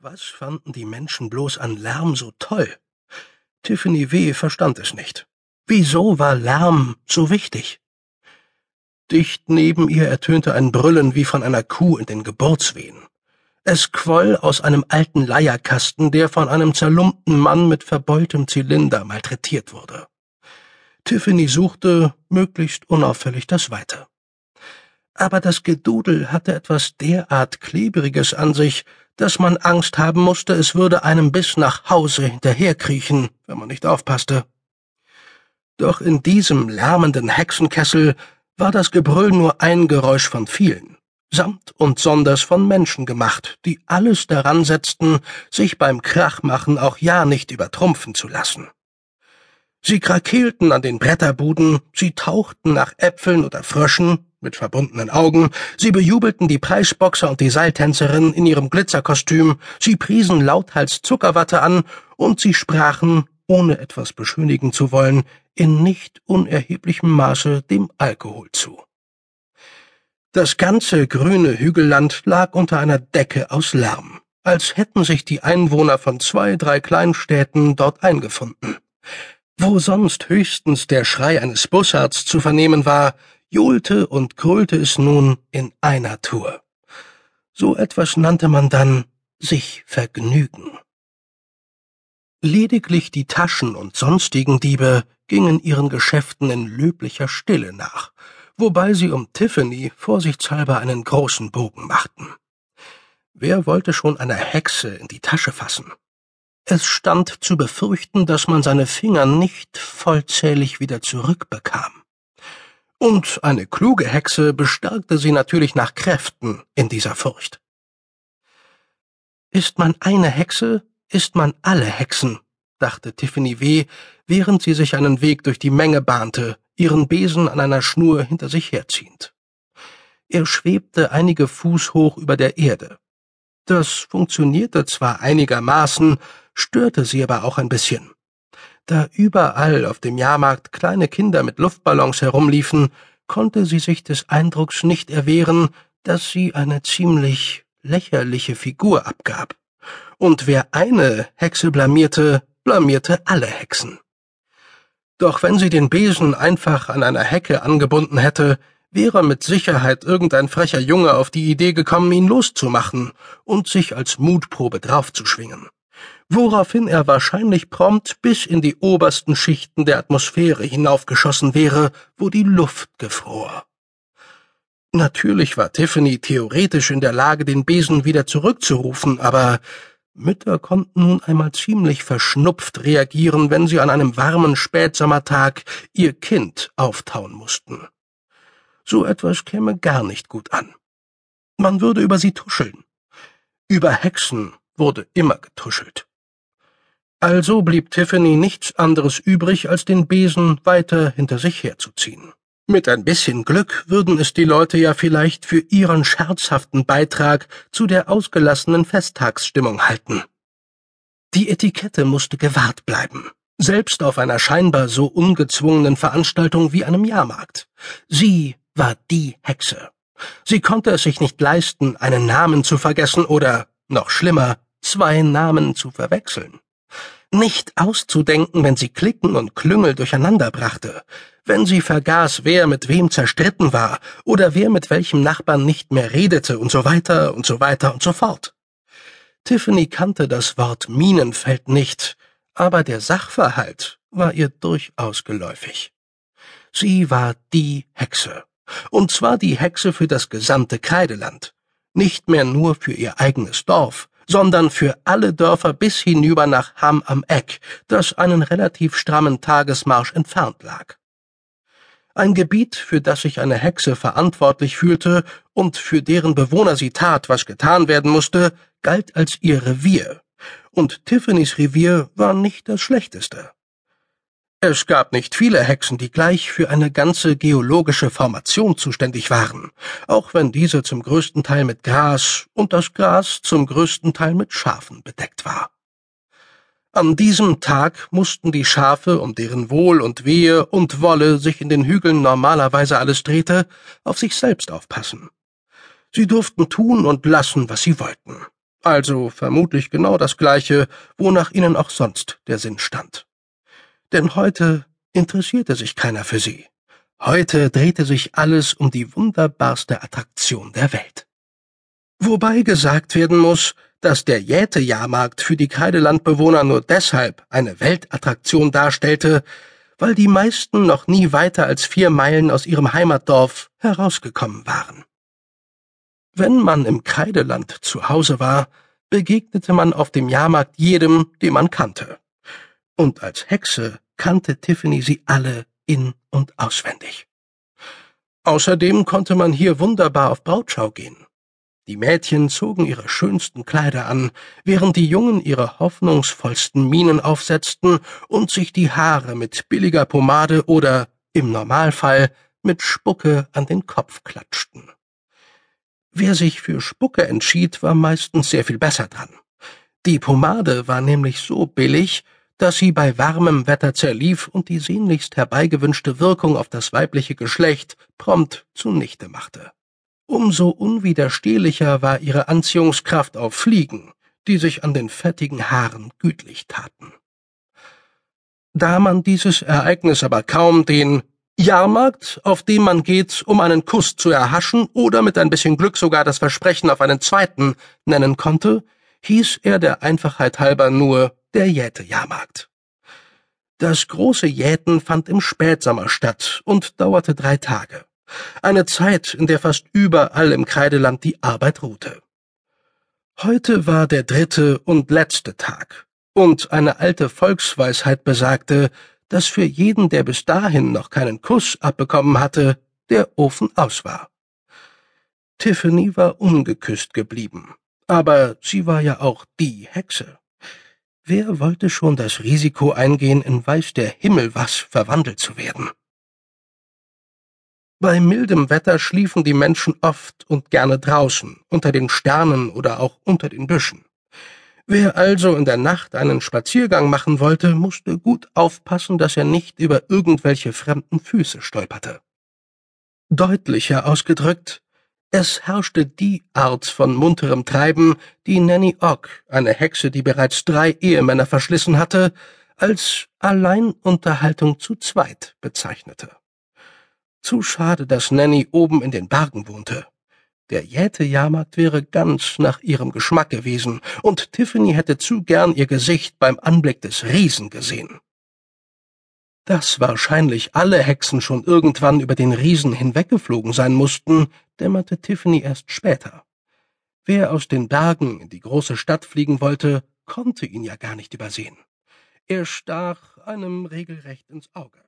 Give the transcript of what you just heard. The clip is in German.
Was fanden die Menschen bloß an Lärm so toll? Tiffany W. verstand es nicht. Wieso war Lärm so wichtig? Dicht neben ihr ertönte ein Brüllen wie von einer Kuh in den Geburtswehen. Es quoll aus einem alten Leierkasten, der von einem zerlumpten Mann mit verbeultem Zylinder malträtiert wurde. Tiffany suchte, möglichst unauffällig, das Weite. Aber das Gedudel hatte etwas derart Klebriges an sich, dass man Angst haben musste, es würde einem bis nach Hause hinterherkriechen, wenn man nicht aufpasste. Doch in diesem lärmenden Hexenkessel war das Gebrüll nur ein Geräusch von vielen, samt und sonders von Menschen gemacht, die alles daran setzten, sich beim Krachmachen auch ja nicht übertrumpfen zu lassen. Sie krakeelten an den Bretterbuden, sie tauchten nach Äpfeln oder Fröschen mit verbundenen Augen, sie bejubelten die Preisboxer und die Seiltänzerin in ihrem Glitzerkostüm, sie priesen lauthals Zuckerwatte an und sie sprachen, ohne etwas beschönigen zu wollen, in nicht unerheblichem Maße dem Alkohol zu. Das ganze grüne Hügelland lag unter einer Decke aus Lärm, als hätten sich die Einwohner von zwei, drei Kleinstädten dort eingefunden. Wo sonst höchstens der Schrei eines Bussards zu vernehmen war, johlte und grölte es nun in einer Tour. So etwas nannte man dann sich vergnügen. Lediglich die Taschen und sonstigen Diebe gingen ihren Geschäften in löblicher Stille nach, wobei sie um Tiffany vorsichtshalber einen großen Bogen machten. Wer wollte schon einer Hexe in die Tasche fassen? Es stand zu befürchten, dass man seine Finger nicht vollzählig wieder zurückbekam. Und eine kluge Hexe bestärkte sie natürlich nach Kräften in dieser Furcht. Ist man eine Hexe, ist man alle Hexen, dachte Tiffany W., während sie sich einen Weg durch die Menge bahnte, ihren Besen an einer Schnur hinter sich herziehend. Er schwebte einige Fuß hoch über der Erde. Das funktionierte zwar einigermaßen, störte sie aber auch ein bisschen. Da überall auf dem Jahrmarkt kleine Kinder mit Luftballons herumliefen, konnte sie sich des Eindrucks nicht erwehren, dass sie eine ziemlich lächerliche Figur abgab. Und wer eine Hexe blamierte, blamierte alle Hexen. Doch wenn sie den Besen einfach an einer Hecke angebunden hätte, wäre mit Sicherheit irgendein frecher Junge auf die Idee gekommen, ihn loszumachen und sich als Mutprobe draufzuschwingen. Woraufhin er wahrscheinlich prompt bis in die obersten Schichten der Atmosphäre hinaufgeschossen wäre, wo die Luft gefror. Natürlich war Tiffany theoretisch in der Lage, den Besen wieder zurückzurufen, aber Mütter konnten nun einmal ziemlich verschnupft reagieren, wenn sie an einem warmen Spätsommertag ihr Kind auftauen mussten. So etwas käme gar nicht gut an. Man würde über sie tuscheln. Über Hexen wurde immer getuschelt. Also blieb Tiffany nichts anderes übrig, als den Besen weiter hinter sich herzuziehen. Mit ein bisschen Glück würden es die Leute ja vielleicht für ihren scherzhaften Beitrag zu der ausgelassenen Festtagsstimmung halten. Die Etikette musste gewahrt bleiben, selbst auf einer scheinbar so ungezwungenen Veranstaltung wie einem Jahrmarkt. Sie war die Hexe. Sie konnte es sich nicht leisten, einen Namen zu vergessen oder, noch schlimmer, zwei Namen zu verwechseln nicht auszudenken, wenn sie Klicken und Klüngel durcheinander brachte, wenn sie vergaß, wer mit wem zerstritten war oder wer mit welchem Nachbarn nicht mehr redete und so weiter und so weiter und so fort. Tiffany kannte das Wort Minenfeld nicht, aber der Sachverhalt war ihr durchaus geläufig. Sie war die Hexe, und zwar die Hexe für das gesamte Kreideland, nicht mehr nur für ihr eigenes Dorf, sondern für alle Dörfer bis hinüber nach Hamm am Eck, das einen relativ strammen Tagesmarsch entfernt lag. Ein Gebiet, für das sich eine Hexe verantwortlich fühlte und für deren Bewohner sie tat, was getan werden musste, galt als ihr Revier, und Tiffany's Revier war nicht das schlechteste. Es gab nicht viele Hexen, die gleich für eine ganze geologische Formation zuständig waren, auch wenn diese zum größten Teil mit Gras und das Gras zum größten Teil mit Schafen bedeckt war. An diesem Tag mussten die Schafe, um deren Wohl und Wehe und Wolle sich in den Hügeln normalerweise alles drehte, auf sich selbst aufpassen. Sie durften tun und lassen, was sie wollten. Also vermutlich genau das gleiche, wonach ihnen auch sonst der Sinn stand. Denn heute interessierte sich keiner für sie. Heute drehte sich alles um die wunderbarste Attraktion der Welt. Wobei gesagt werden muss, dass der Jätejahrmarkt für die Kreidelandbewohner nur deshalb eine Weltattraktion darstellte, weil die meisten noch nie weiter als vier Meilen aus ihrem Heimatdorf herausgekommen waren. Wenn man im Kreideland zu Hause war, begegnete man auf dem Jahrmarkt jedem, den man kannte. Und als Hexe kannte Tiffany sie alle in und auswendig. Außerdem konnte man hier wunderbar auf Brautschau gehen. Die Mädchen zogen ihre schönsten Kleider an, während die Jungen ihre hoffnungsvollsten Mienen aufsetzten und sich die Haare mit billiger Pomade oder, im Normalfall, mit Spucke an den Kopf klatschten. Wer sich für Spucke entschied, war meistens sehr viel besser dran. Die Pomade war nämlich so billig, dass sie bei warmem Wetter zerlief und die sehnlichst herbeigewünschte Wirkung auf das weibliche Geschlecht prompt zunichte machte. Umso unwiderstehlicher war ihre Anziehungskraft auf Fliegen, die sich an den fettigen Haaren gütlich taten. Da man dieses Ereignis aber kaum den Jahrmarkt, auf dem man geht, um einen Kuss zu erhaschen oder mit ein bisschen Glück sogar das Versprechen auf einen zweiten nennen konnte, hieß er der Einfachheit halber nur der Jätejahrmarkt. Das große Jäten fand im Spätsommer statt und dauerte drei Tage. Eine Zeit, in der fast überall im Kreideland die Arbeit ruhte. Heute war der dritte und letzte Tag, und eine alte Volksweisheit besagte, dass für jeden, der bis dahin noch keinen Kuss abbekommen hatte, der Ofen aus war. Tiffany war ungeküsst geblieben, aber sie war ja auch die Hexe. Wer wollte schon das Risiko eingehen, in weiß der Himmel was verwandelt zu werden? Bei mildem Wetter schliefen die Menschen oft und gerne draußen, unter den Sternen oder auch unter den Büschen. Wer also in der Nacht einen Spaziergang machen wollte, musste gut aufpassen, dass er nicht über irgendwelche fremden Füße stolperte. Deutlicher ausgedrückt, es herrschte die Art von munterem Treiben, die Nanny Ogg, eine Hexe, die bereits drei Ehemänner verschlissen hatte, als Alleinunterhaltung zu zweit bezeichnete. Zu schade, dass Nanny oben in den Bergen wohnte. Der Jäte-Jahrmarkt wäre ganz nach ihrem Geschmack gewesen, und Tiffany hätte zu gern ihr Gesicht beim Anblick des Riesen gesehen. Dass wahrscheinlich alle Hexen schon irgendwann über den Riesen hinweggeflogen sein mussten, dämmerte Tiffany erst später. Wer aus den Bergen in die große Stadt fliegen wollte, konnte ihn ja gar nicht übersehen. Er stach einem regelrecht ins Auge.